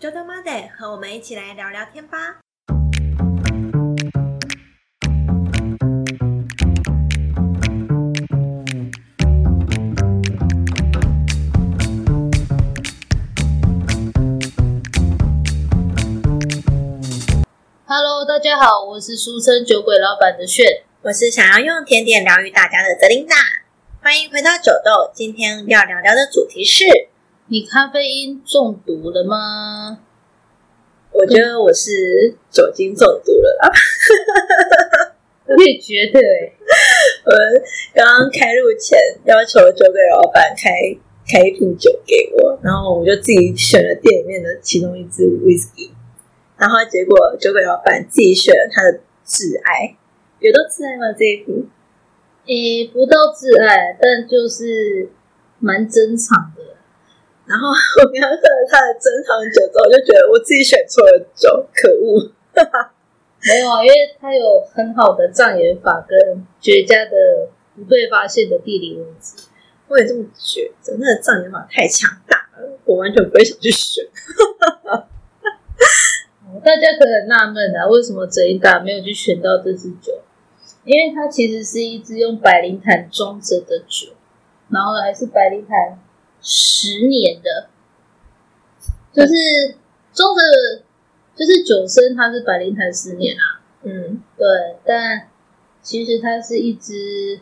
周周妈得和我们一起来聊聊天吧。Hello，大家好，我是俗称酒鬼老板的炫。我是想要用甜点疗愈大家的泽琳娜，欢迎回到酒豆。今天要聊聊的主题是，你咖啡因中毒了吗？我觉得我是酒精中毒了啦。我也觉得、欸，我刚刚开录前要求酒鬼老板开开一瓶酒给我，然后我就自己选了店里面的其中一支 whisky，然后结果酒鬼老板自己选了他的挚爱，有到挚爱吗？这一瓶？诶、不到挚爱，但就是蛮珍藏的。然后我刚刚喝了他的珍藏酒之后，就觉得我自己选错了酒，可恶！没有啊，因为他有很好的障眼法跟绝佳的不被发现的地理位置。我也这么觉得，那个障眼法太强大了，我完全不会想去选。哦大家可能纳闷啊，为什么泽一达没有去选到这支酒？因为它其实是一支用百灵坛装着的酒，然后还是百灵坛十年的，就是装着，就是酒身它是百灵坛十年啊，嗯，对，但其实它是一支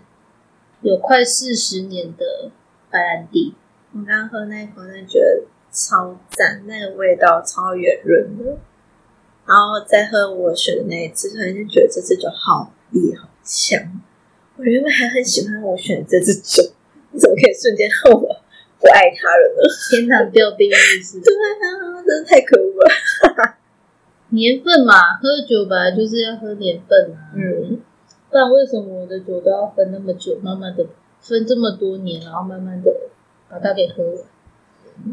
有快四十年的白兰地，我刚刚喝那一口，真的觉得超赞，那个味道超圆润的。然后再喝我选的那一只，突然间觉得这支酒好烈好强。我原本还很喜欢我选的这支酒，你怎么可以瞬间恨我不爱他人了？天堂掉地狱是 对啊，真的太可恶了。年份嘛，喝酒本来就是要喝年份啊，嗯，不然为什么我的酒都要分那么久，慢慢的分这么多年，然后慢慢的把它给喝完？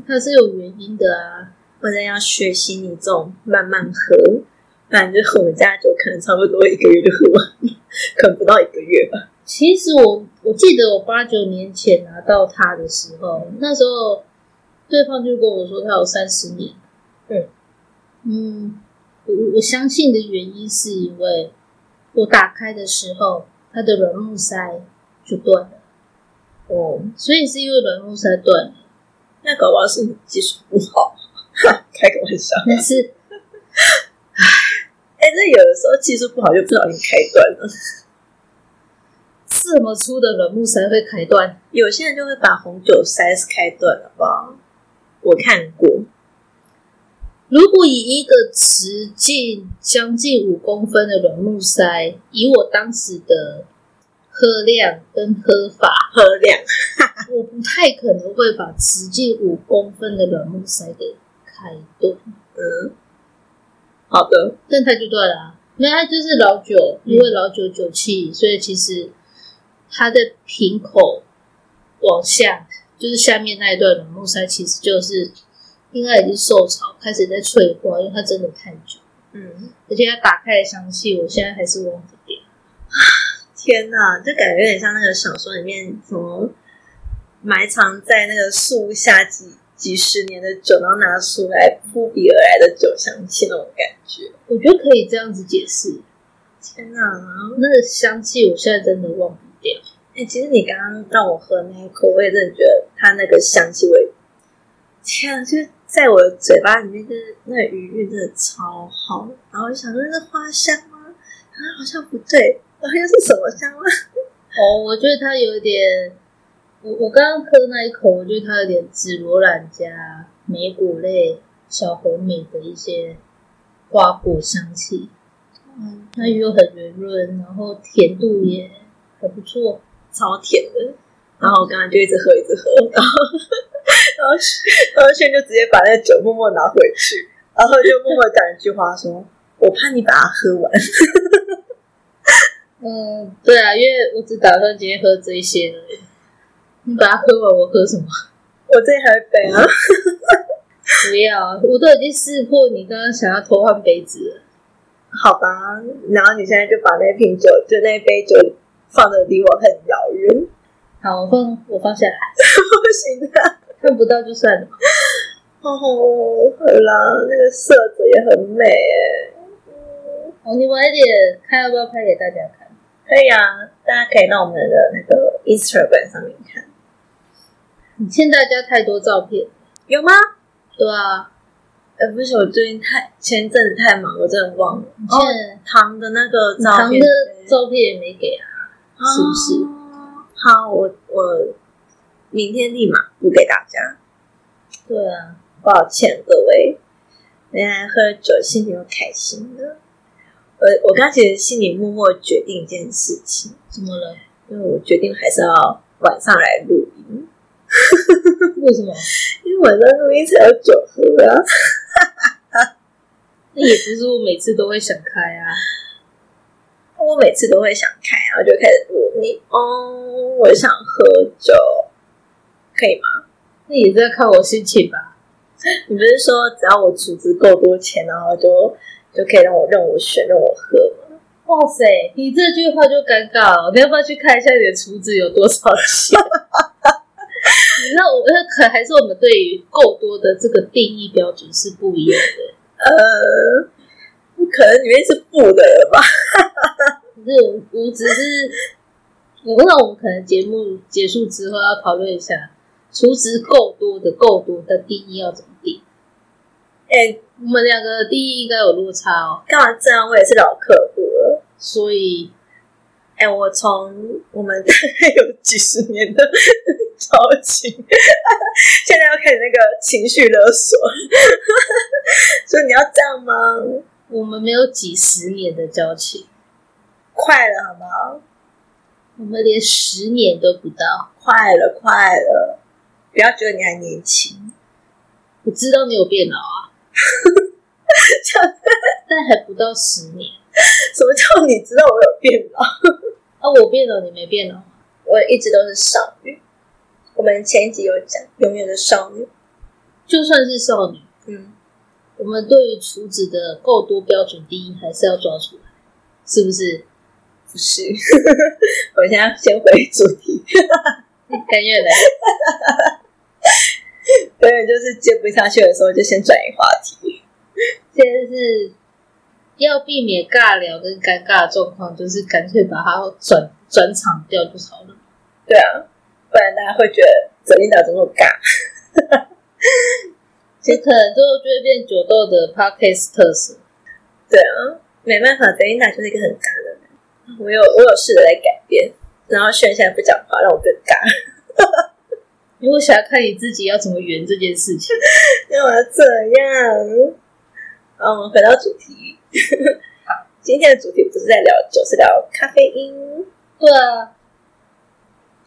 它是有原因的啊。或者要学习你这种慢慢喝，不然就我们家酒可能差不多一个月就喝完，可能不到一个月吧。其实我我记得我八九年前拿到它的时候，那时候对方就跟我说他有三十年。嗯嗯，我我相信的原因是因为我打开的时候，它的软木塞就断了，哦，所以是因为软木塞断了。那搞不好是你技术不好，开个玩笑。但是哎、那有的时候技术不好就不小心开断了。这么粗的软木塞会开断？有些人就会把红酒塞子开断了吧？我看过，如果以一个直径将近五公分的软木塞，以我当时的喝量跟喝法，喝量 我不太可能会把直径五公分的软木塞给开断，嗯，好的，但它就断了、啊。因为它就是老酒，因为老酒酒气，所以其实它的瓶口往下，就是下面那一段软木塞，其实就是应该已经受潮，开始在脆化，因为它真的太久。嗯，而且它打开的香气，我现在还是忘不掉。天哪，就感觉有点像那个小说里面什么埋藏在那个树下几几十年的酒，然后拿出来扑鼻而来的酒香气那种感觉。我觉得可以这样子解释，天哪！那个香气我现在真的忘不掉。哎、其实你刚刚让我喝那一口，我也真的觉得它那个香气味，天啊，就是在我的嘴巴里面，就是那个余韵真的超好。然后我就想说，那是花香吗？啊，好像不对，然后又是什么香吗？哦，我觉得它有点，我我刚刚喝那一口，我觉得它有点紫罗兰加莓果类、小红莓的一些花果香气，嗯，那又很圆润，然后甜度也还不错。超甜的。然后我刚刚就一直喝，一直喝，然后然后然后轩就直接把那个酒默默拿回去，然后就默默讲一句话说：“我怕你把它喝完。嗯，对啊，因为我只打算今天喝这一些。你把它喝完，我喝什么？” 我这里还有杯啊，不要，我都已经识破你刚刚想要偷换杯子了。好吧。然后你现在就把那瓶酒，就那杯酒放的离我很遥远，好，我放我放下来，不行的。看不到就算了。哦，哦，好啦，那个色泽也很美诶。哦，你晚一点看要不要拍给大家看？可以啊，大家可以到我们的那个 Instagram 上面看。你欠大家太多照片，有吗？对啊，呃，不是，我最近太前阵子太忙，我真的忘了。你哦，欠糖的那个照片糖的照片也没给啊，是不是？哦好，我我明天立马补给大家。对啊，抱歉各位，原来喝酒心情又开心了。我我刚其实心里默默决定一件事情，怎么了？因为我决定还是要晚上来录音，为什么？因为晚上录音才有酒喝啊。那也不是我每次都会想开啊。我每次都会想开，然后就开始录你哦，我想喝酒，可以吗？那也是要看我心情吧。你不是说只要我储值够多钱，然后就就可以让我任我选，任我喝吗？哇塞，你这句话就尴尬了。你要不要去看一下你的储值有多少钱？你知道我那可还是我们对于够多的这个定义标准是不一样的。呃，可能里面是负的了吧？可是我我只是，我不知道我们可能节目结束之后要讨论一下，厨值够多的够多的定义要怎么定。哎、我们两个的定义应该有落差哦，干嘛这样？我也是老客户了。所以哎、我从我们大概有几十年的 交情，现在要开始那个情绪勒索，所以你要这样吗？我们没有几十年的交情，快了好不好？我们连十年都不到。快了，快了！不要觉得你还年轻，我知道你有变老啊，但还不到十年。什么叫你知道我有变老？啊，我变老，你没变老。我一直都是少女。我们前一集有讲，永远的少女。就算是少女，嗯，我们对于厨子的够多标准定义还是要抓出来，是不是？不是。我现在先回主题，甘愿来，永远就是接不下去的时候就先转移话题。现在是要避免尬聊跟尴尬的状况，就是干脆把它转转场掉就好了。对啊，不然大家会觉得泽琳达怎么那么尬？这可能最后就会变酒豆的 podcast 特色。对啊，没办法，泽琳达就是一个很尬。我有我有试着在改变，然后炫现在不讲话，让我更尬。因为我想要看你自己要怎么圆这件事情。干嘛这样？好，我们回到主题。好，今天的主题不是在聊酒，是聊咖啡因。对啊，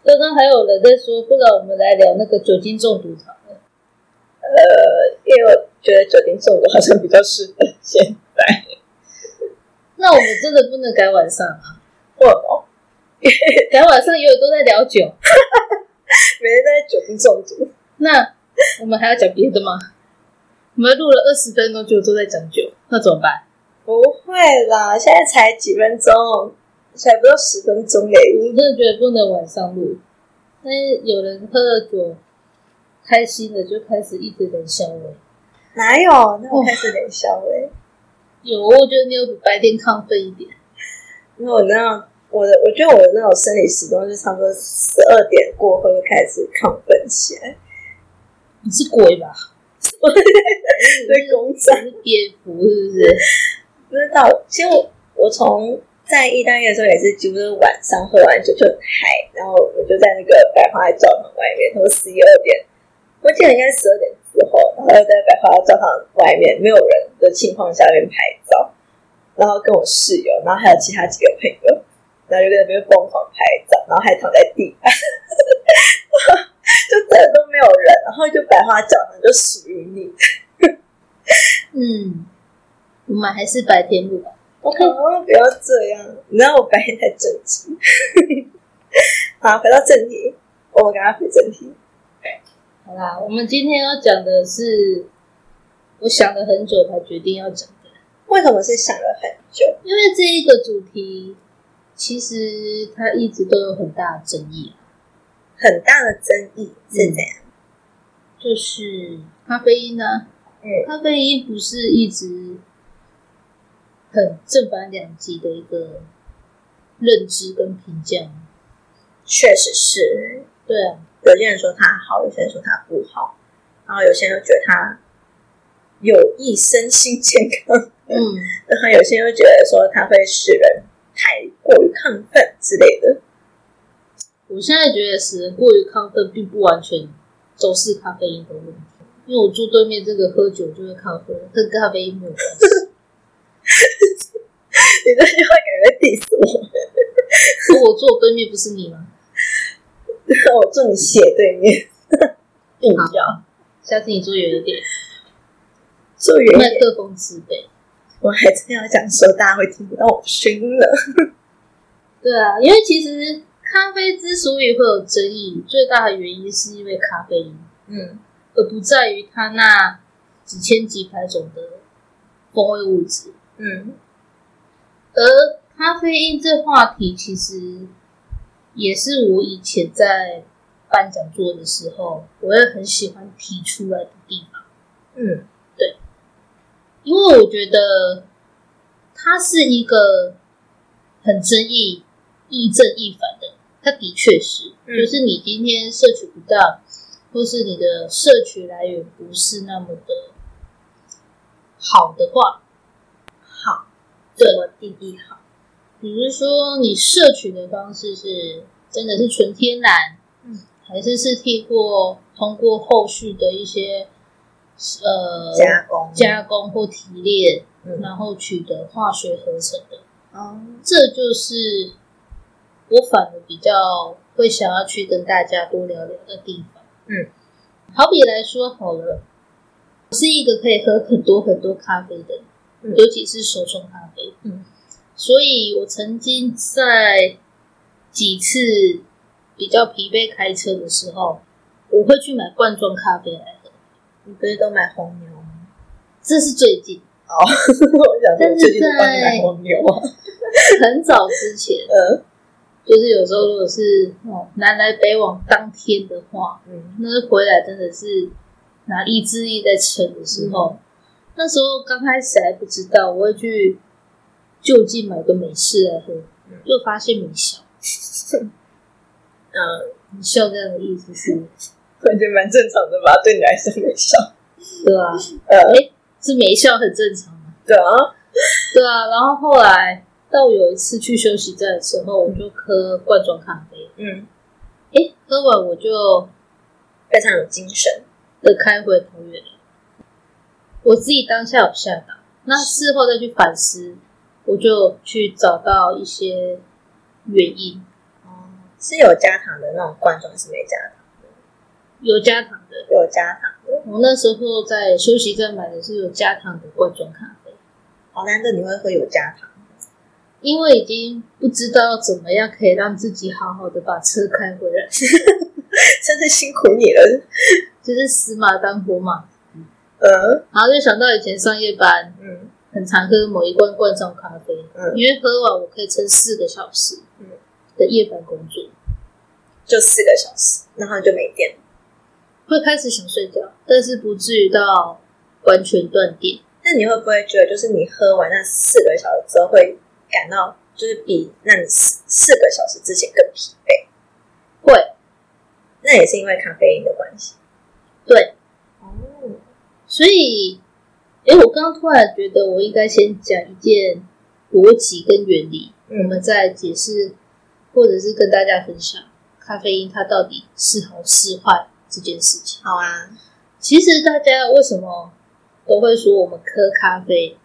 刚刚还有人在说，不然我们来聊那个酒精中毒好了。呃，因为我觉得酒精中毒好像比较适合现在。那我们真的不能改晚上啊！为什么？改晚上永远都在聊酒，每天在酒精中毒。那我们还要讲别的吗？我们录了二十分钟，就都在讲酒，那怎么办？不会啦，现在才几分钟，才不到十分钟我。真的觉得不能晚上录，但是有人喝了酒开心了，就开始一直冷笑味。哪有？那我开始冷笑哎，有，我觉得你有比白天亢奋一点。因为我那样我的，我觉得我的那种生理时钟是差不多十二点过后就开始亢奋起来。你是鬼吧？在工厂你是蝙蝠是不是？不知道，其实我我从在意大利的时候也是几乎是晚上喝完酒就很嗨，然后我就在那个百花教堂外面，从十一二点，我记得应该十二点然后在百花教堂外面没有人的情况下面拍照，然后跟我室友，然后还有其他几个朋友，然后就在那边疯狂拍照，然后还躺在地板，就真的都没有人，然后就百花教堂就属于你。嗯，我们还是白天录吧。不要这样，你知道我白天太正经。好，回到正题，我们赶快回正题。好啦，我们今天要讲的是，我想了很久才决定要讲的，为什么是想了很久？因为这一个主题其实它一直都有很大的争议。很大的争议是怎样？就是咖啡因呢、嗯咖啡因不是一直很正反两极的一个认知跟评价吗？确实是，对啊，有些人说它好，有些人说它不好，然后有些人又觉得它有益身心健康，嗯，然后有些人又觉得说它会使人太过于亢奋之类的。我现在觉得使人过于亢奋，并不完全都是咖啡因的问题，因为我住对面这个喝酒就会亢奋，跟咖啡因没有关系。你这句话感觉在 diss 我，我坐我对面不是你吗？我坐你斜对面，硬要下次你坐远一点，坐远一麦点。克风自备。我还真要讲说，大家会听不到我声音了。对啊，因为其实咖啡之所以会有争议，最大的原因是因为咖啡因，嗯而不在于它那几千几百种的风味物质。嗯而咖啡因这话题，其实也是我以前在办讲座的时候，我也很喜欢提出来的地方，嗯对因为我觉得它是一个很争议、亦正亦反的。它的确是，嗯就是你今天摄取不到，或是你的摄取来源不是那么的好的话，好，对怎么定义好？比如说你摄取的方式是真的是纯天然，嗯，还是是透过通过后续的一些呃加工加工或提炼，嗯然后取得化学合成的，哦这就是我反而比较会想要去跟大家多聊聊的地方。嗯，好比来说好了，我是一个可以喝很多很多咖啡的人，嗯尤其是手冲咖啡。嗯，所以我曾经在几次比较疲惫开车的时候，我会去买罐装咖啡来喝。你不是都买红牛吗？这是最近哦，我想说但是最近帮你在买红牛啊。很早之前，嗯就是有时候如果是哦南来北往当天的话，嗯那回来真的是拿意志力在撑的时候，那时候刚开始还不知道，我会去就近买个美式来喝，嗯就发现没效。嗯，你笑这样的意思是，感觉得蛮正常的吧，对你来说没效。对啊，呃，是没效很正常嘛。对啊，对啊，然后后来到有一次去休息站的时候，我就喝罐装咖啡，嗯，诶，喝完我就非常有精神。的开回桃园了。我自己当下有吓到，那事后再去反思，我就去找到一些原因，哦，是有加糖的那种罐装，是没加糖的，有加糖的。有加糖的。我那时候在休息站买的是有加糖的罐装咖啡，好难得你会喝有加糖。因为已经不知道怎么样可以让自己好好的把车开回来，真是辛苦你了。就是死马当活马。嗯然后就想到以前上夜班嗯很常喝某一罐罐装咖啡，嗯，因为喝完我可以撑四个小时嗯的夜班工作，就四个小时，然后就没电。会开始想睡觉，但是不至于到完全断电。那你会不会觉得，就是你喝完那四个小时之后，会感到就是比那你四四个小时之前更疲惫？会，那也是因为咖啡因的关系。对，哦，所以，诶，我刚刚突然觉得我应该先讲一件逻辑跟原理，我嗯们再解释，或者是跟大家分享咖啡因它到底是好是坏这件事情。好啊，其实大家为什么都会说我们喝咖啡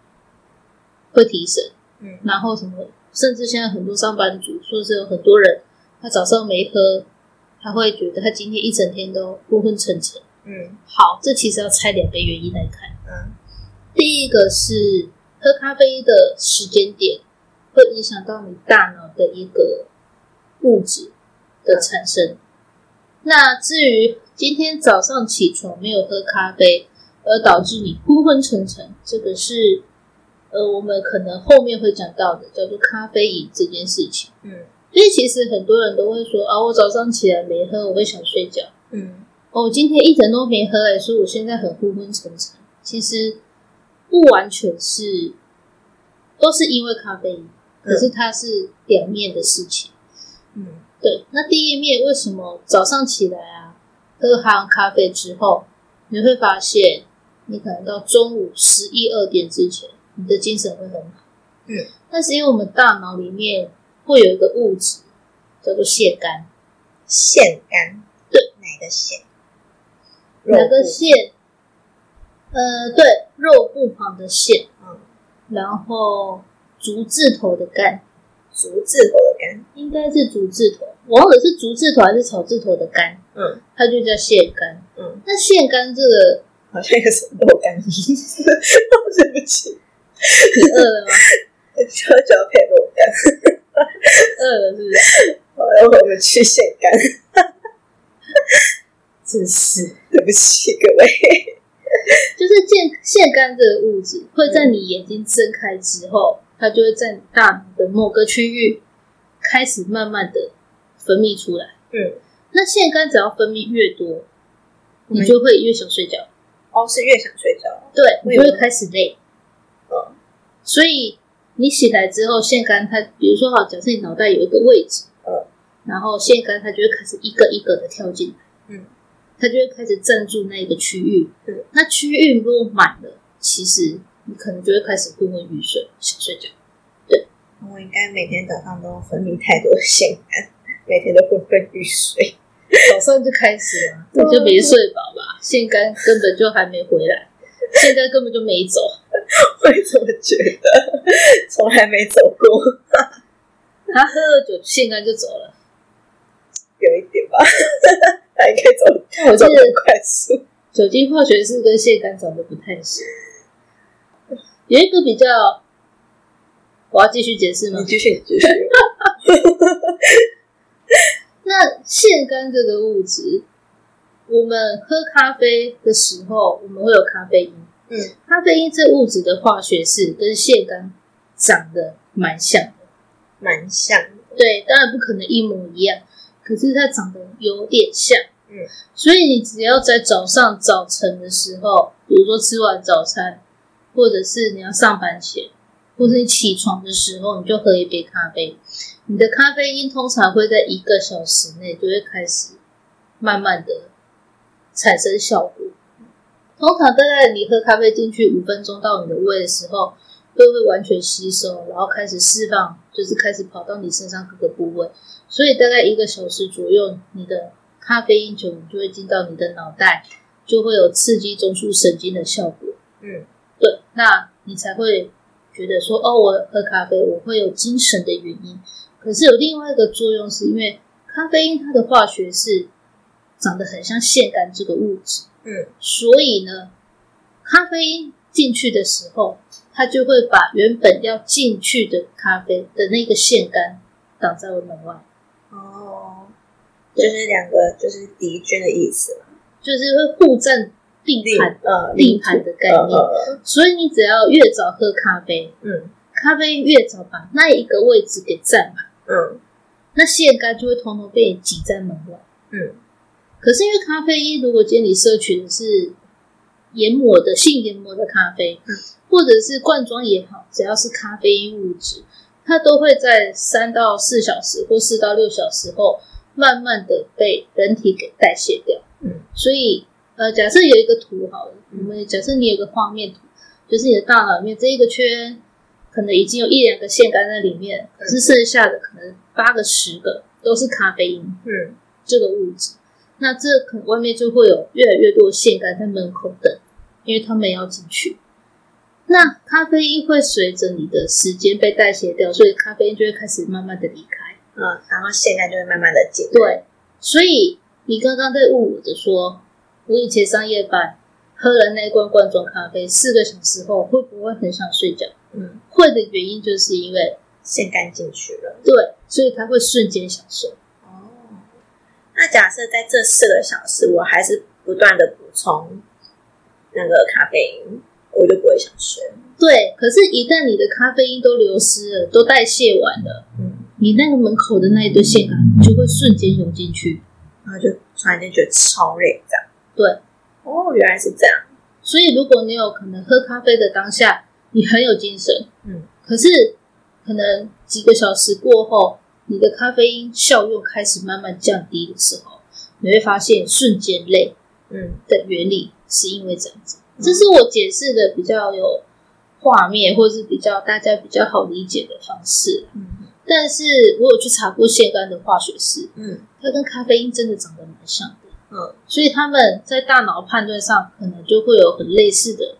会提神，嗯然后什么，甚至现在很多上班族，说是有很多人他早上没喝，他会觉得他今天一整天都昏昏沉沉。嗯好，这其实要拆两个原因来看。嗯第一个是喝咖啡的时间点会影响到你大脑的一个物质的产生。那至于今天早上起床没有喝咖啡，而导致你昏昏沉沉，这个是呃我们可能后面会讲到的，叫做咖啡瘾这件事情。嗯所以其实很多人都会说啊，我早上起来没喝，我会想睡觉。嗯哦，今天一整都没喝诶，所以我现在很昏昏沉沉。其实不完全是，都是因为咖啡因，可是它是表面的事情。嗯，对。那第一面为什么早上起来啊，喝完咖啡之后，你会发现你可能到中午十一二点之前，你的精神会很好。嗯，那是因为我们大脑里面会有一个物质叫做腺苷。腺苷，对，哪个腺？哪个？腺？呃，对，肉部旁的腺，嗯，然后竹字头的干，竹字头的干。应该是竹字头，我忘了是竹字头还是草字头的干，嗯它就叫腺苷。嗯，那腺苷这个，好像有什么肉干名字，对不起，你饿了吗？悄悄配肉干。饿了是不是？好，然后我们去腺苷。真是对不起各位。就是腺腺苷这个物质会在你眼睛睁开之后，它就会在你大脑的某个区域开始慢慢的分泌出来。嗯，那腺苷只要分泌越多，你就会越想睡觉。哦，是越想睡觉。对，你就会开始累。嗯所以你起来之后，腺苷它，比如说好，假设你脑袋有一个位置，嗯，然后腺苷它就会开始一个一个的跳进来，嗯，它就会开始镇住那个区域，对，那区域如果满了，其实你可能就会开始昏昏欲睡，想睡觉。对我应该每天早上都分泌太多的腺苷，每天都昏昏欲睡。早上就开始了，你就没睡饱吧？腺苷根本就还没回来，腺苷根本就没走，我也这么觉得，从来没走过，他喝了酒，腺苷就走了。有一点吧，还可以走但我记得快速。酒精化学式跟腺苷长得不太像。有一个比较，我要继续解释吗你？继续，你继续。那腺苷这个物质，我们喝咖啡的时候，我们会有咖啡因。嗯，咖啡因这物质的化学式跟腺苷长得蛮像的。蛮像的。对，当然不可能一模一样，可是它长得有点像。嗯，所以你只要在早上早晨的时候，比如说吃完早餐，或者是你要上班前，或者你起床的时候，你就喝一杯咖啡。你的咖啡因通常会在一个小时内就会开始慢慢的产生效果。通常大概你喝咖啡进去五分钟到你的胃的时候，就会完全吸收，然后开始释放，就是开始跑到你身上各个部位。所以大概一个小时左右，你的咖啡因酒就会进到你的脑袋，就会有刺激中枢神经的效果。嗯对，那你才会觉得说，哦，我喝咖啡我会有精神的原因。可是有另外一个作用，是因为咖啡因它的化学是长得很像腺苷这个物质，嗯所以呢，咖啡因进去的时候，它就会把原本要进去的咖啡的那个腺苷挡在我门外，哦，就是两个就是敌军的意思嘛，就是会互占地盘呃地盘的概念。呃所以你只要越早喝咖啡，嗯。咖啡越早把那一个位置给占满，嗯。那腺苷就会通通被挤在门外。嗯。可是因为咖啡因，如果今天你摄取的是研磨的性研磨的咖啡，嗯。或者是罐装也好，只要是咖啡因物质，它都会在三到四小时或四到六小时后，慢慢的被人体给代谢掉。嗯所以，呃，假设有一个图好了，嗯我们假设你有个画面图，就是你的大脑里面这一个圈，可能已经有一两个腺苷在里面，可是剩下的可能八个、十个都是咖啡因。嗯这个物质，那这可能外面就会有越来越多的腺苷在门口等，因为他们要进去。那咖啡因会随着你的时间被代谢掉，所以咖啡因就会开始慢慢的离开。嗯，然后腺苷就会慢慢的减。对，所以你刚刚在问我的说，我以前上夜班喝了那罐罐装咖啡，四个小时后会不会很想睡觉？嗯，会的原因就是因为腺苷进去了。对，所以它会瞬间想睡。哦，那假设在这四个小时，我还是不断的补充那个咖啡因，我就不会想睡。对，可是，一旦你的咖啡因都流失了，都代谢完了，嗯，你那个门口的那一堆腺苷就会瞬间涌进去。然后就突然间觉得超累，这样。对，哦，原来是这样。所以如果你有可能喝咖啡的当下，你很有精神，嗯，可是可能几个小时过后，你的咖啡因效用开始慢慢降低的时候，你会发现瞬间累嗯的原理是因为这样子。这是我解释的比较有画面，或是比较大家比较好理解的方式。嗯但是我有去查过腺苷的化学式，嗯它跟咖啡因真的长得蛮像的。嗯所以他们在大脑判断上可能就会有很类似的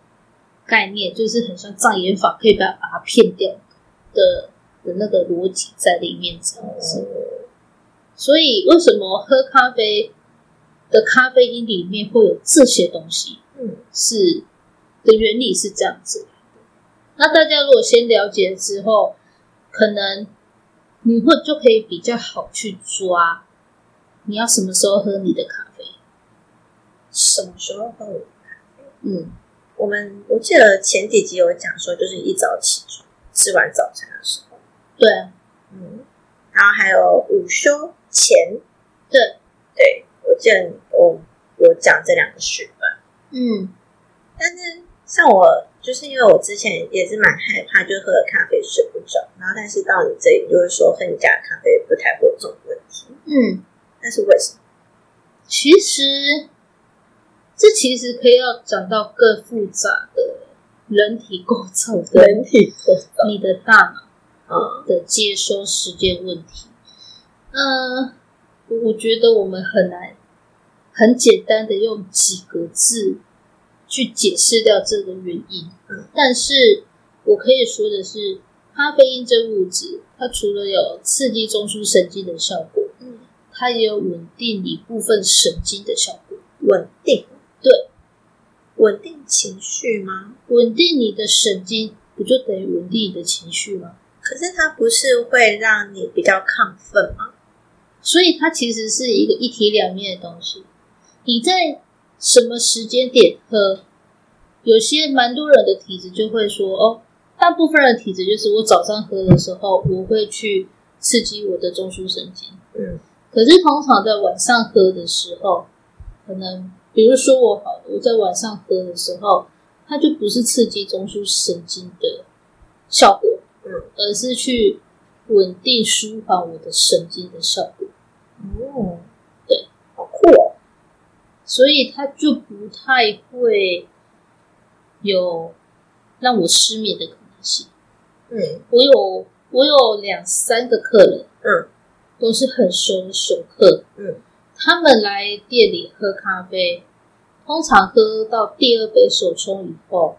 概念，就是很像障眼法可以把把它骗掉的的那个逻辑在里面这样子。所以为什么喝咖啡的咖啡因里面会有这些东西？嗯是的原理是这样子。那大家如果先了解之后，可能你会就可以比较好去抓你要什么时候喝你的咖啡。什么时候喝我的咖啡？嗯，我们我记得前几集有讲说，就是一早起床吃完早餐的时候，对啊，嗯，然后还有午休前，对，对我记得我有讲这两个时段。嗯，但是像我，就是因为我之前也是蛮害怕，就喝了咖啡睡不着，然后但是到你这里就是说喝你家的咖啡不太会有这种问题，嗯，但是为什么？其实这其实可以要讲到更复杂的人体构造人体构造，你的大脑啊的接收时间问题。嗯、我我觉得我们很难很简单的用几个字去解释掉这个原因。嗯，但是我可以说的是，咖啡因这物质，它除了有刺激中枢神经的效果，嗯，它也有稳定一部分神经的效果。稳定，对，稳定情绪吗？稳定你的神经，不就等于稳定你的情绪吗？可是它不是会让你比较亢奋吗？所以它其实是一个一体两面的东西。你在什么时间点喝？有些蛮多人的体质就会说，哦，大部分人的体质就是我早上喝的时候，我会去刺激我的中枢神经。嗯可是通常在晚上喝的时候，可能比如说我好，我在晚上喝的时候，它就不是刺激中枢神经的效果，嗯，而是去稳定舒缓我的神经的效果。哦，对，好酷哦，所以它就不太会有让我失眠的可能性。嗯。我有我有两三个客人嗯。都是很熟的熟客，嗯，他们来店里喝咖啡，通常喝到第二杯手冲以后，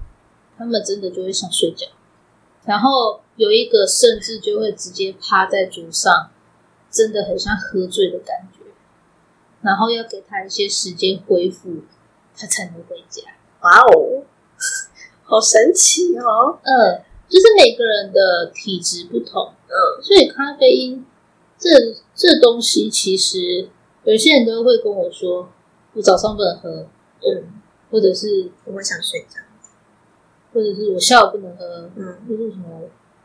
他们真的就会想睡觉，然后有一个甚至就会直接趴在桌上，真的很像喝醉的感觉，然后要给他一些时间恢复，他才能回家。哇哦，好神奇哦，嗯，就是每个人的体质不同，嗯所以咖啡因这这东西，其实有些人都会跟我说，我早上不能喝，嗯，或者是我会想睡觉，或者是我下午不能喝，嗯或者什么，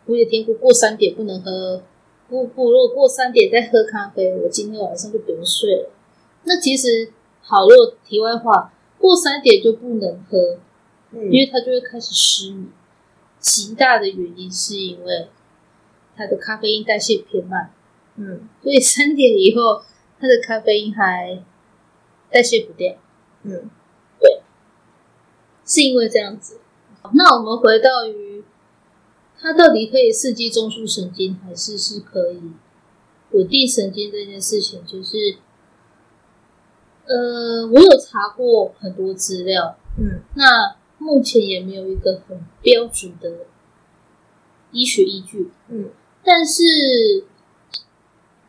我也听过过三点不能喝，不不，如果过三点再喝咖啡，我今天晚上就不用睡了。那其实好，如果题外话，过三点就不能喝，嗯因为他就会开始失眠。极大的原因是因为他的咖啡因代谢偏慢，嗯所以三点以后他的咖啡因还代谢不掉，嗯对是因为这样子。那我们回到于它到底可以刺激中枢神经，还是是可以稳定神经这件事情，就是呃，我有查过很多资料，嗯那目前也没有一个很标准的医学依据。嗯但是，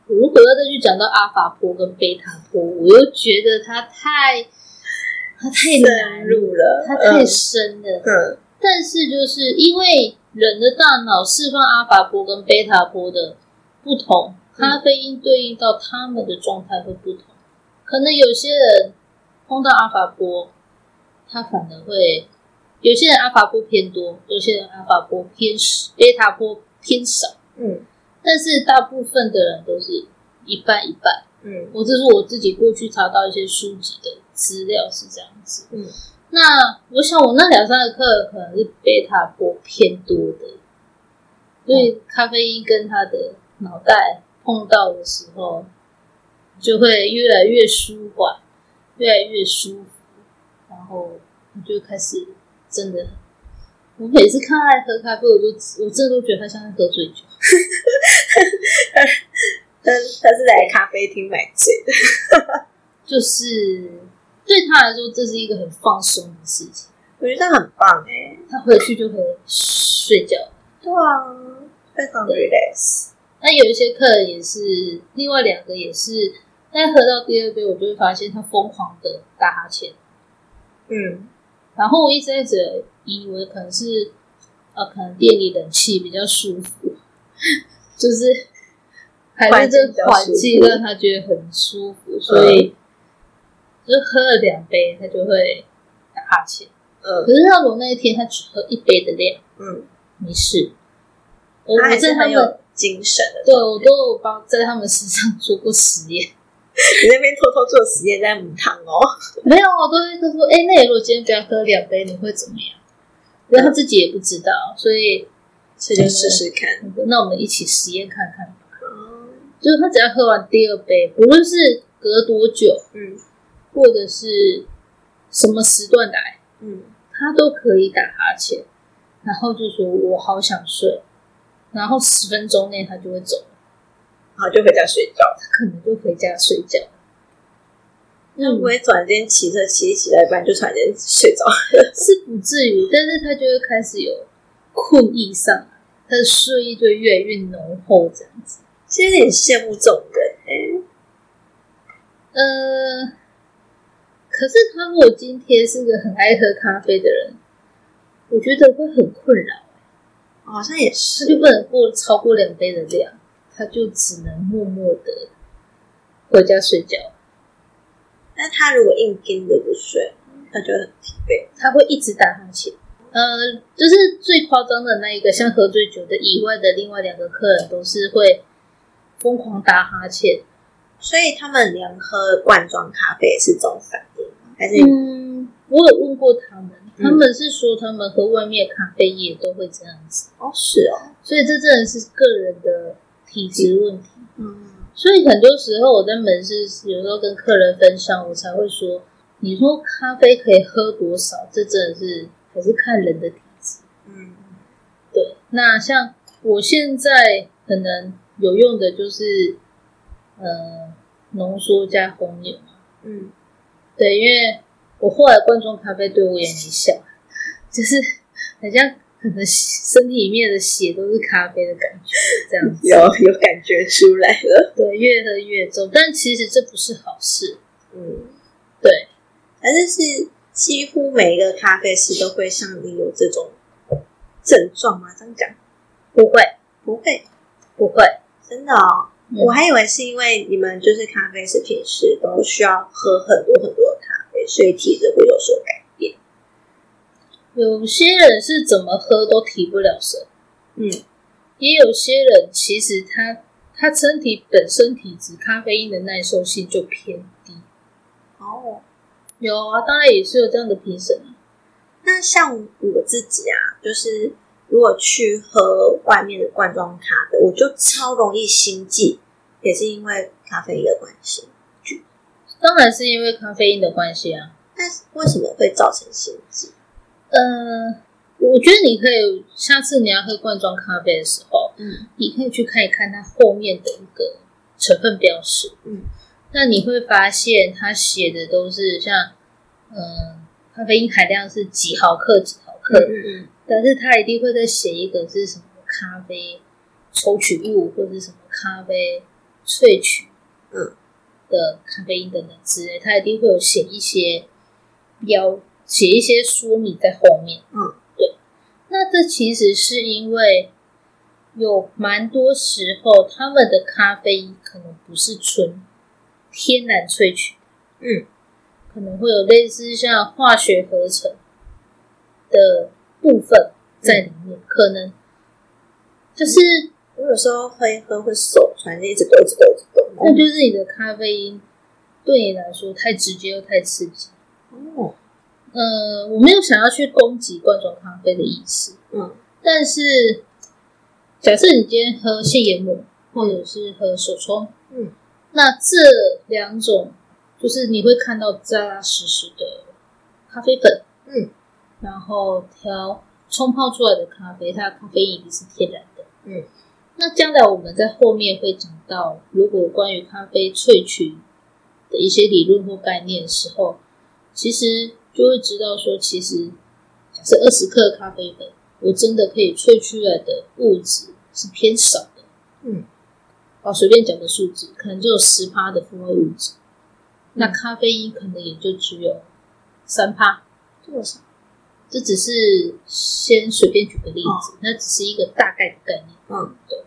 我如果要再去讲到阿法波跟贝塔波，我又觉得它太它太难深入了，它太深了。嗯但是就是因为人的大脑释放阿法波跟贝塔波的不同，咖啡因对应到他们的状态会不同。可能有些人碰到阿法波，他反而会；有些人阿法波偏多，有些人阿法波偏少，贝塔波偏少。嗯但是大部分的人都是一半一半。嗯我这是我自己过去查到一些书籍的资料是这样子。嗯，那我想我那两三个课可能是贝塔波偏多的，因为咖啡因跟他的脑袋碰到的时候，就会越来越舒缓，越来越舒服，然后你就开始真的。我每次看他在喝咖啡，我就我真的都觉得他像在喝醉酒。他他是来咖啡厅买醉的，就是对他来说，这是一个很放松的事情。我觉得很棒哎。他回去就可以睡觉。对啊，非常 relax。那有一些客人也是，另外两个也是，但喝到第二杯，我就会发现他疯狂的打哈欠。嗯，然后我一直一直以为可能是，呃，可能店里冷气比较舒服，就是还是这环境让他觉得很舒服，所以就喝了两杯，他就会打哈欠。嗯可是他我那一天他只喝一杯的量，嗯，没事。我他还我在他们是很有精神的。对我都有帮在他们身上做过实验。你那边偷偷做实验在母汤哦。没有，我都会他说，哎、那如果今天不要喝两杯，你会怎么样？然后他自己也不知道，所以这就试试看。那我们一起实验看看吧。哦，就是他只要喝完第二杯，不论是隔多久，嗯或者是什么时段来，嗯，他都可以打哈欠，然后就说我好想睡，然后十分钟内他就会走了，然后就回家睡觉。他可能就回家睡觉。那不会突然间骑车骑一骑到一半就突然间睡着？是不至于，但是他就会开始有困意上来，他的睡意就越来越浓厚，这样子。其实有点羡慕这种人哎。呃，可是他如果今天是个很爱喝咖啡的人，我觉得会很困扰，好像也他是。就不能过超过两杯的量，他就只能默默的回家睡觉。但他如果硬盯着不睡，他就会很疲惫。他会一直打哈欠。呃，就是最夸张的那一个，像喝醉酒的以外的另外两个客人，都是会疯狂打哈欠。所以他们连喝罐装咖啡也是这种反应吗？还是嗯，我有问过他们，嗯他们是说他们喝外面咖啡也都会这样子，哦是哦，所以这真的是个人的体质问题。嗯所以很多时候我在门市有时候跟客人分享，我才会说，你说咖啡可以喝多少，这真的是还是看人的体质。嗯对，那像我现在可能有用的就是呃浓缩加红牛嘛，嗯，对，因为我后来罐装咖啡对我也没效，就是很像可能身体里面的血都是咖啡的感觉，这样子。有有感觉出来了。对，越喝越重，但其实这不是好事。嗯，对，反正是几乎每一个咖啡师都会像你有这种症状吗？这样讲不会，不会，不会。真的哦。嗯我还以为是因为你们就是咖啡师平时都需要喝很多很多的咖啡，所以体质会有所改变。有些人是怎么喝都提不了神，嗯也有些人其实他他身体本身体质咖啡因的耐受性就偏低。哦，有啊，当然也是有这样的评审啊。那像我自己啊，就是如果去喝外面的罐装咖啡，我就超容易心悸，也是因为咖啡因的关系。当然是因为咖啡因的关系啊。但是为什么会造成心悸？呃，我觉得你可以下次你要喝罐装咖啡的时候，嗯你可以去看一看它后面的一个成分标识。嗯，那你会发现它写的都是像，嗯、咖啡因含量是几毫克几毫克，嗯但是它一定会再写一个是什么咖啡抽取物或者是什么咖啡萃取，嗯的咖啡因等等之类，它一定会有写一些标，写一些说明在后面。嗯，对。那这其实是因为有蛮多时候他们的咖啡因可能不是纯天然萃取，嗯，可能会有类似像化学合成的部分在里面，可能就是我有时候喝一喝会手突然间一直抖，一直抖，一直抖。那就是你的咖啡因对你来说太直接又太刺激。哦，呃，我没有想要去攻击罐装咖啡的意思，嗯。但是假设你今天喝现研磨，或者是喝手冲，嗯，那这两种就是你会看到扎扎实实的咖啡粉，嗯，然后调冲泡出来的咖啡，它的咖啡因一定是天然的，嗯。那将来我们在后面会讲到，如果关于咖啡萃取的一些理论或概念的时候，其实就会知道说，其实假设二十克咖啡粉，我真的可以萃出来的物质是偏少的。嗯，哦，随便讲个数字，可能就有十趴的风味物质，那咖啡因可能也就只有三趴。这么少？这只是先随便举个例子，那只是一个大概的概念，嗯对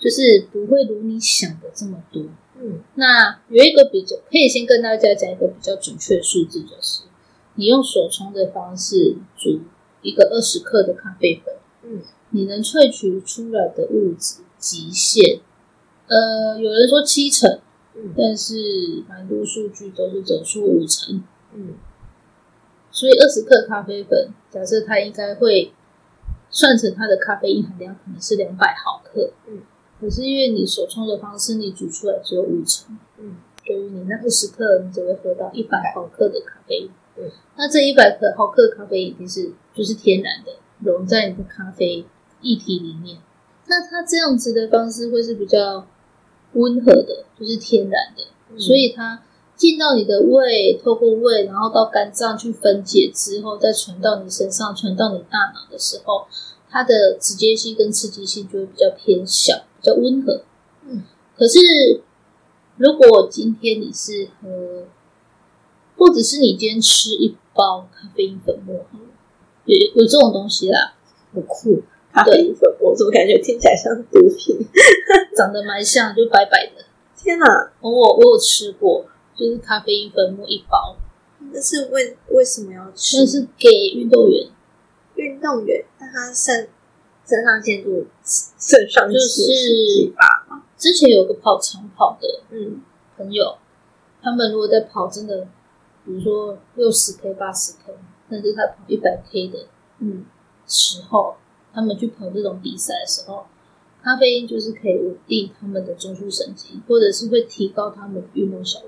就是不会如你想的这么多。嗯那有一个比较，可以先跟大家讲一个比较准确的数字，就是你用手冲的方式煮一个二十克的咖啡粉，嗯。你能萃取出来的物质极限，呃，有人说七成，嗯。但是蛮多数据都是走出五成，嗯。所以二十克咖啡粉，假设它应该会算成它的咖啡因含量可能是两百毫克，嗯，可是因为你手冲的方式，你煮出来只有五成，嗯，所以你那二十克，你只会喝到一百毫克的咖啡因，嗯，那这一百克毫克咖啡因一定是就是天然的，溶在你的咖啡液体里面，那它这样子的方式会是比较温和的，就是天然的，嗯。所以它进到你的胃，透过胃，然后到肝脏去分解之后，再传到你身上，传到你大脑的时候，它的直接性跟刺激性就会比较偏小，比较温和。嗯，可是如果今天你是喝，或者是你今天吃一包咖啡因粉末，有有这种东西啦，很酷！咖啡因粉末，怎么感觉听起来像毒品？长得蛮像，就白白的。天哪，我我有吃过，就是咖啡因粉末一包，那是为为什么要吃？那是给运动员。运动员，那他肾肾上腺素肾上腺就是吧？之前有个跑长跑的嗯朋友，他们如果在跑真的，比如说六十 K、八十 K，甚至他跑一百 K 的嗯时候，他们去跑这种比赛的时候，咖啡因就是可以稳定他们的中枢神经，或者是会提高他们的运动效率。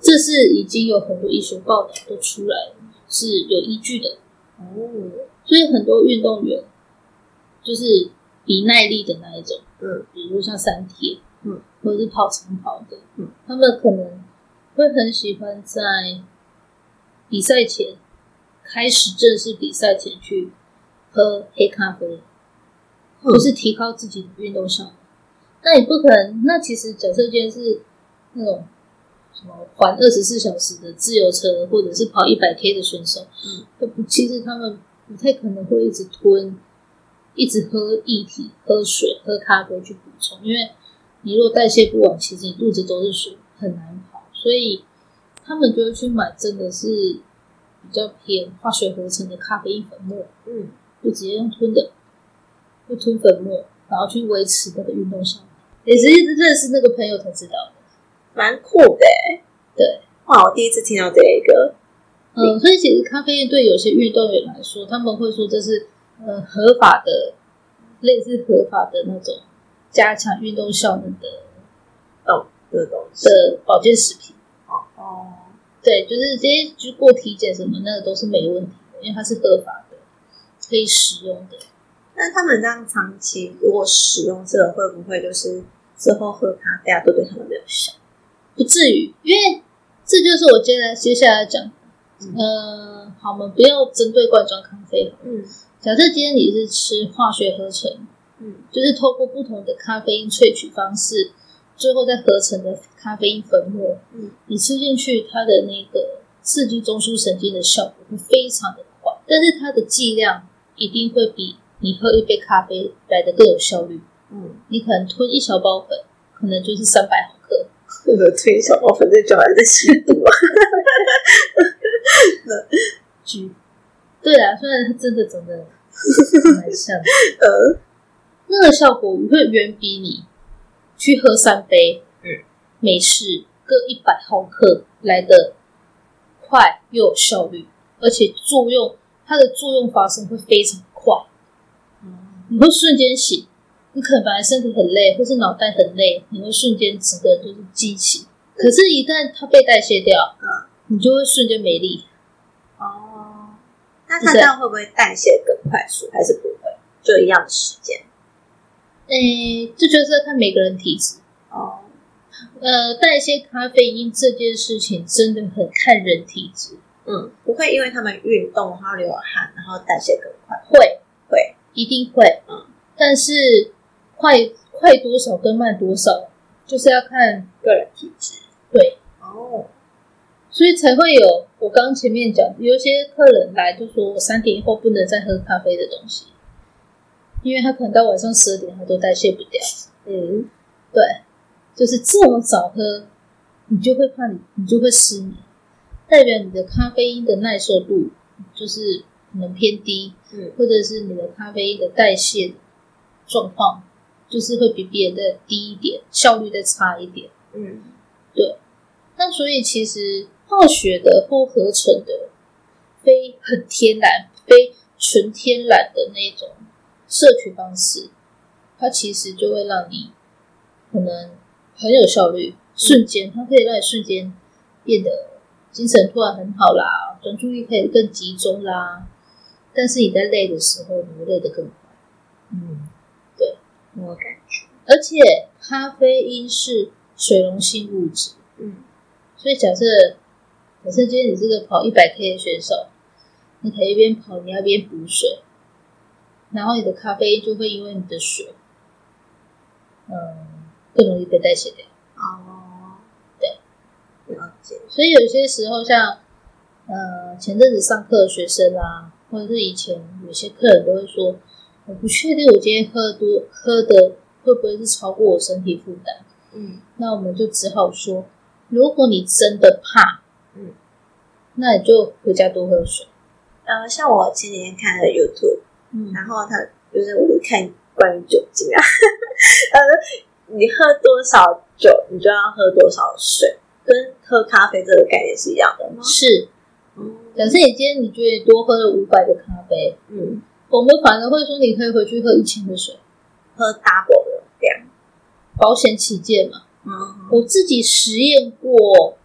这是已经有很多医学报道都出来了，是有依据的。哦所以很多运动员就是比耐力的那一种，嗯比如像三铁，嗯，或者是跑长跑的，嗯，他们可能会很喜欢在比赛前开始正式比赛前去喝黑咖啡，嗯就是提高自己的运动效率。那也不可能，那其实假设今天是那种什么环二十四小时的自由车，或者是跑一百 K 的选手，嗯，他不，其实他们不太可能会一直吞，一直喝液体、喝水、喝咖啡去补充，因为你如果代谢不完，其实你肚子都是水，很难跑。所以他们就会去买真的是比较偏化学合成的咖啡因粉末，嗯，就直接用吞的，就吞粉末，然后去维持那个运动效率。也是认识那个朋友才知道的。蛮酷的欸。对，哇，我第一次听到这一个。嗯，所以其实咖啡因对有些运动员来说，他们会说这是呃合法的，类似合法的那种加强运动效能的哦，这个东西。的保健食品。哦，对，就是这些就过体检什么那个都是没问题的，因为它是合法的，可以使用的。那他们这样长期如果使用这个，会不会就是之后喝咖啡啊，都对他们没有效？不至于，因为这就是我接下来接下来讲。嗯呃，好，我们不要针对罐装咖啡。嗯假设今天你是吃化学合成，嗯就是透过不同的咖啡因萃取方式，最后再合成的咖啡因粉末，嗯，你吃进去，它的那个刺激中枢神经的效果会非常的快，但是它的剂量一定会比你喝一杯咖啡来的更有效率。嗯，你可能吞一小包粉，可能就是三百毫克，或者推小包粉，这就还在吸毒啊。举。对啊，虽然它真的长得蛮像的，呃，那个效果会远比你去喝三杯，嗯，美式各一百毫克来的快又有效率，而且作用它的作用发生会非常快，你会瞬间醒。你可能本来身体很累，或是脑袋很累，你会瞬间整个就是激情。可是，一旦它被代谢掉，嗯，你就会瞬间没力。哦，那它这样会不会代谢更快速，还是不会？就一样的时间？诶，这就是要看每个人体质。哦，呃，代谢咖啡因这件事情真的很看人体质。嗯，不会因为他们运动然后流汗，然后代谢更快。会会，一定会。嗯，但是快快多少跟慢多少，就是要看个人体质。对，哦，所以才会有我刚刚前面讲，有些客人来就说我三点以后不能再喝咖啡的东西，因为他可能到晚上十二点他都代谢不掉。嗯，对，就是这么早喝，你就会怕你，你就会失眠，代表你的咖啡因的耐受度就是可能偏低，嗯，或者是你的咖啡因的代谢状况就是会比别人的低一点，效率再差一点。嗯，对。那所以其实化学的或合成的，非很天然、非纯天然的那种摄取方式，它其实就会让你可能很有效率，瞬间它可以让你瞬间变得精神突然很好啦，专注力可以更集中啦。但是你在累的时候，你会累得更快。嗯，对，我有感觉。而且咖啡因是水溶性物质，嗯所以假设假设今天你是个跑一百 K 的选手，你可以一边跑，你要一边补水，然后你的咖啡因就会因为你的水，嗯，更容易被代谢掉。哦，对，了解。所以有些时候像呃前阵子上课的学生啊，或者是以前有些客人都会说，我不确定我今天喝多喝的会不会是超过我身体负担。嗯那我们就只好说，如果你真的怕，嗯，那你就回家多喝水。呃，像我前几天看了 YouTube，嗯。然后他就是我看关于酒精啊，呃，你喝多少酒，你就要喝多少水，跟喝咖啡这个概念是一样的吗？是，嗯假设你今天你觉得你多喝了五百的咖啡，嗯，我们反而会说你可以回去喝一千的水，喝 double 的量。保险起见嘛。嗯。我自己实验过，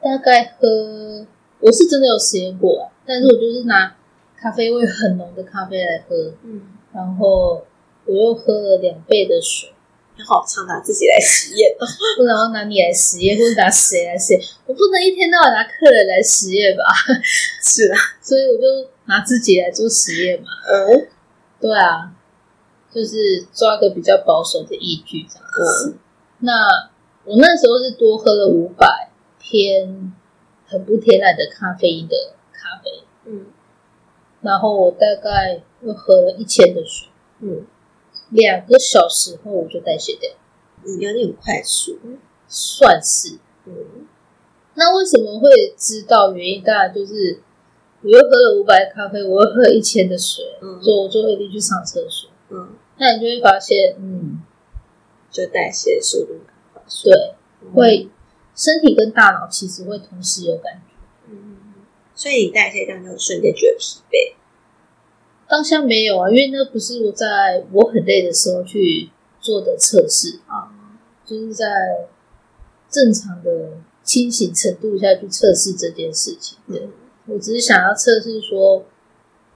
大概喝，我是真的有实验过啊，但是我就是拿咖啡味很浓的咖啡来喝，嗯，然后我又喝了两倍的水。好常拿自己来实验哦。不然要拿你来实验，或者拿谁来实验？我不能一天到晚拿客人来实验吧？是啊，所以我就拿自己来做实验嘛。嗯对啊，就是抓个比较保守的依据这样子。嗯那我那时候是多喝了五百偏很不天然的咖啡因的然后我大概又喝了一千的水，嗯，两个小时后我就代谢掉，嗯有点快速。算是。嗯那为什么会知道原因？当然就是我又喝了五百的咖啡，我又喝了一千的水，嗯所以我就会一定去上厕所。嗯，那你就会发现，嗯，就代谢速度。对，会身体跟大脑其实会同时有感所以你代谢掉就瞬间觉得疲惫。当下没有啊，因为那不是我在我很累的时候去做的测试，啊，就是在正常的清醒程度下去测试这件事情。对，嗯我只是想要测试说，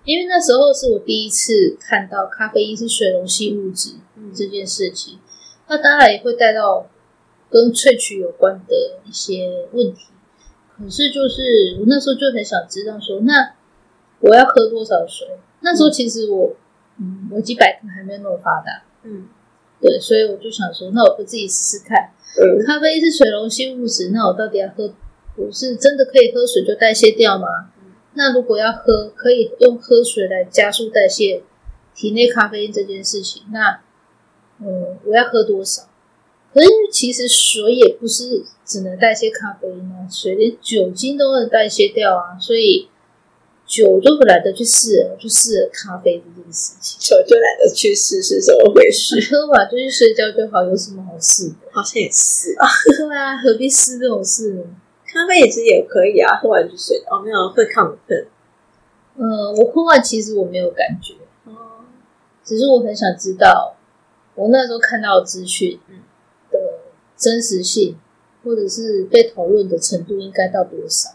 因为那时候是我第一次看到咖啡因是水溶性物质嗯这件事情，那当然也会带到跟萃取有关的一些问题。可是就是我那时候就很想知道说，那我要喝多少水？那时候其实我嗯，维基百科还没有那么发达，嗯对，所以我就想说，那我就自己试试看。嗯咖啡是水溶性物质，那我到底要喝？我是真的可以喝水就代谢掉吗？那如果要喝，可以用喝水来加速代谢体内咖啡因这件事情，那嗯，我要喝多少？可是其实水也不是只能代谢咖啡因啊，水连酒精都能代谢掉啊，所以酒都不懒得去试了，就试了咖啡这件事情。酒就懒得去试是怎么回事？喝完就去睡觉就好，有什么好试的？好像也是啊，对啊，何必试这种事呢？咖啡也其实也可以啊，喝完就睡。哦，没有会亢奋。嗯，我喝完其实我没有感觉，哦，只是我很想知道，我那时候看到的资讯的真实性，或者是被讨论的程度应该到多少？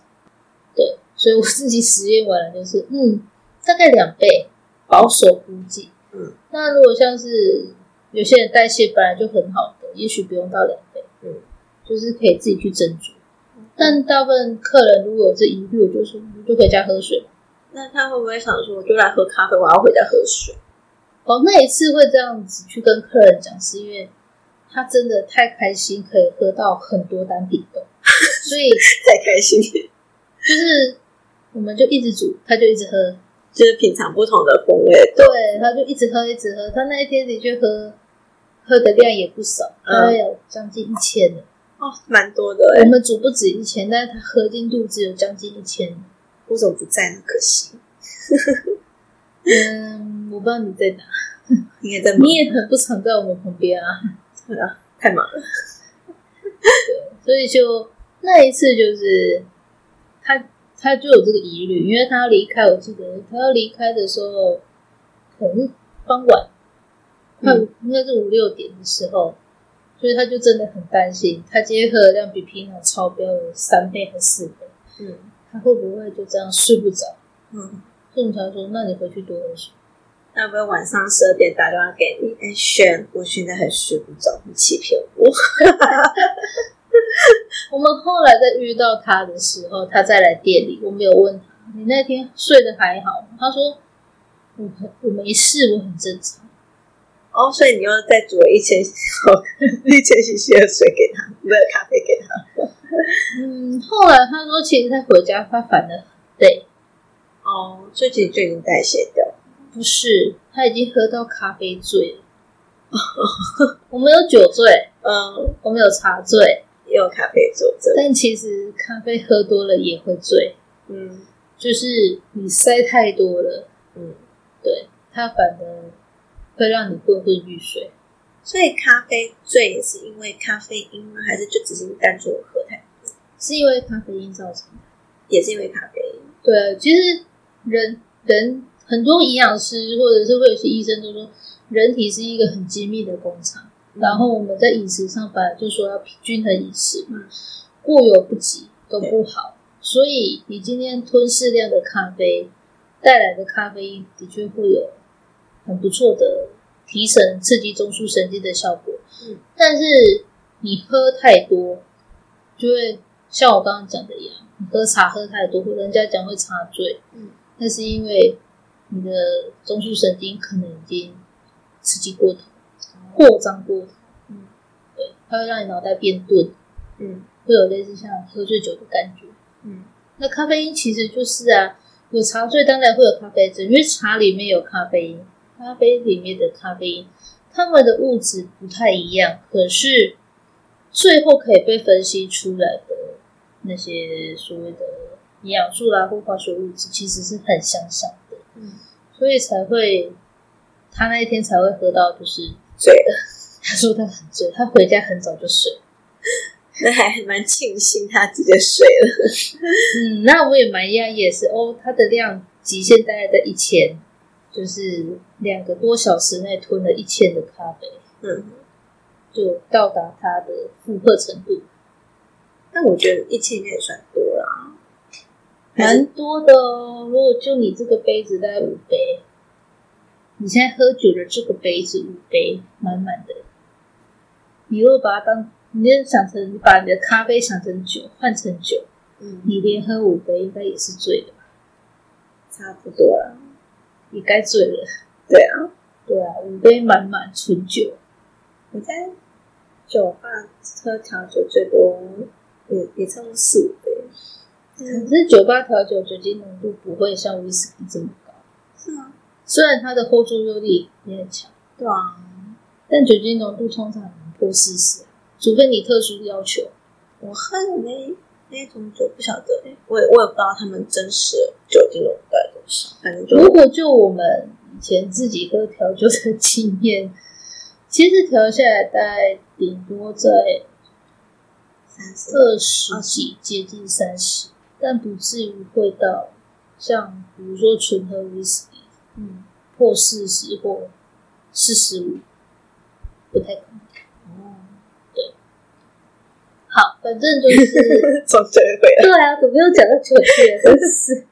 对，所以我自己实验完了，就是嗯，大概两倍，保守估计。嗯，那如果像是有些人代谢本来就很好的，也许不用到两倍，嗯，就是可以自己去斟酌。但大部分客人如果有这疑虑，我就说你就回家喝水。那他会不会想说，我就来喝咖啡，我要回家喝水？哦，那一次会这样子去跟客人讲，是因为他真的太开心，可以喝到很多单品豆，所以太开心，就是我们就一直煮，他就一直喝，就是品尝不同的风味。对，他就一直喝，一直喝。他那一天的确喝喝的量也不少，大概有将近一千了。哦，蛮多的哎。我们煮不止一千，但是他喝进肚子有将近一千。我怎么不在呢？可惜。嗯，我不知道你在哪，应该在。你也很不常在我们旁边啊。对啊，太忙了。对，所以就那一次，就是他他就有这个疑虑，因为他要离开，我记得他要离开的时候，可能傍晚，快应该是五六点的时候，所以他就真的很担心，他今天喝的量比平常超标了三倍和四倍。嗯。他会不会就这样睡不着？嗯，所以我才说，那你回去多喝水。要不要晚上十二点打电话给你？哎，轩，我现在很睡不着，你欺骗我。我们后来在遇到他的时候，他再来店里，我没有问他，你那天睡得还好吗？他说我我没事，我很正常。哦，所以你又再煮了一千 一千 cc 的水给他，没有咖啡给他。嗯，后来他说，其实他回家他反而很累。哦，最近就已经代谢掉。不是，他已经喝到咖啡醉了。我们有酒醉，嗯，我们有茶醉，也有咖啡酒醉。但其实咖啡喝多了也会醉。嗯，就是你塞太多了，嗯，对，它反而会让你昏昏欲睡。所以咖啡醉也是因为咖啡因吗？还是就只是单纯喝太多？是因为咖啡因造成的，也是因为咖啡因。对，其实人人很多营养师或者是会有些医生都说，人体是一个很精密的工厂。然后我们在饮食上本来就说要均衡饮食嘛，过犹不及都不好。所以你今天吞适量的咖啡带来的咖啡因，的确会有很不错的。提神、刺激中枢神经的效果，嗯，但是你喝太多，就会像我刚刚讲的一样，你喝茶喝太多，人家讲会茶醉，嗯，那是因为你的中枢神经可能已经刺激过头、扩张过头，嗯，对，它会让你脑袋变钝，嗯，会有类似像喝醉酒的感觉，嗯，那咖啡因其实就是啊，有茶醉当然会有咖啡因，因为茶里面有咖啡因。咖啡里面的咖啡因，它们的物质不太一样，可是最后可以被分析出来的那些所谓的营养素啦或化学物质，其实是很相像的。嗯，所以才会他那一天才会喝到就是醉了。他说他很醉，他回家很早就睡。那还蛮庆幸他直接睡了。嗯，那我也蛮讶异，也是哦，他的量极限大概在一千。就是两个多小时内吞了一千的咖啡，嗯，就到达他的负荷程度。但我觉得一千应该也算多啦，蛮多的哦。如果就你这个杯子大概五杯，你现在喝酒的这个杯子五杯满满的，你如果把它当，你就想成你把你的咖啡想成酒，换成酒，嗯，你连喝五杯应该也是醉的吧？差不多了。也该醉了，对啊，对啊，五杯满满纯酒。我在酒吧喝调酒最多也也差不多四五杯，可是酒吧调酒酒精浓度不会像威士忌这么高，是吗？虽然它的后作用力也很强，对啊，但酒精浓度通常破四十，除非你特殊要求。我喝的那那种酒不晓得、欸，我也我也不知道他们真实的酒精浓度大概多少，反正就如果就我们以前自己喝调酒的经验，其实调下来大概顶多在三十二十几，接近三十，但不至于会到像比如说纯喝威士忌嗯破四十或四十五，不太可能。哦，好，反正就是从这里回来，对啊，怎么又讲到酒去了？真是。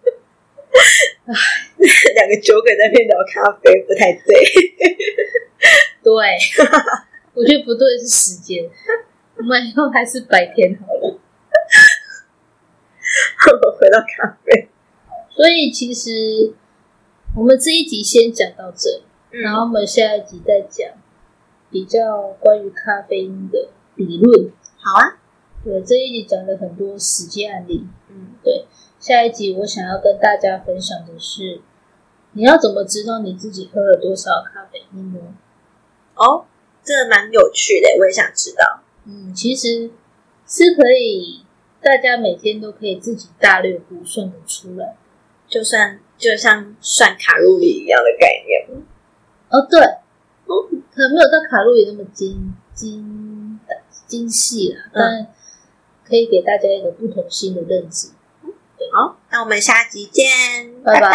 两个酒鬼在那边聊咖啡，不太对。对，我觉得不对是时间，我们以后还是白天好了。回到咖啡，所以其实我们这一集先讲到这里，嗯然后我们下一集再讲比较关于咖啡因的理论。好啊，对，这一集讲了很多实际案例。嗯对下一集我想要跟大家分享的是，你要怎么知道你自己喝了多少咖啡因呢？哦，这个蛮有趣的，我也想知道。嗯，其实是可以，大家每天都可以自己大略估算的出来。就算就像算卡路里一样的概念，哦，对，可能没有到卡路里那么精精精细啦，但可以给大家一个不同新的认知。好，那我们下集见，拜。拜拜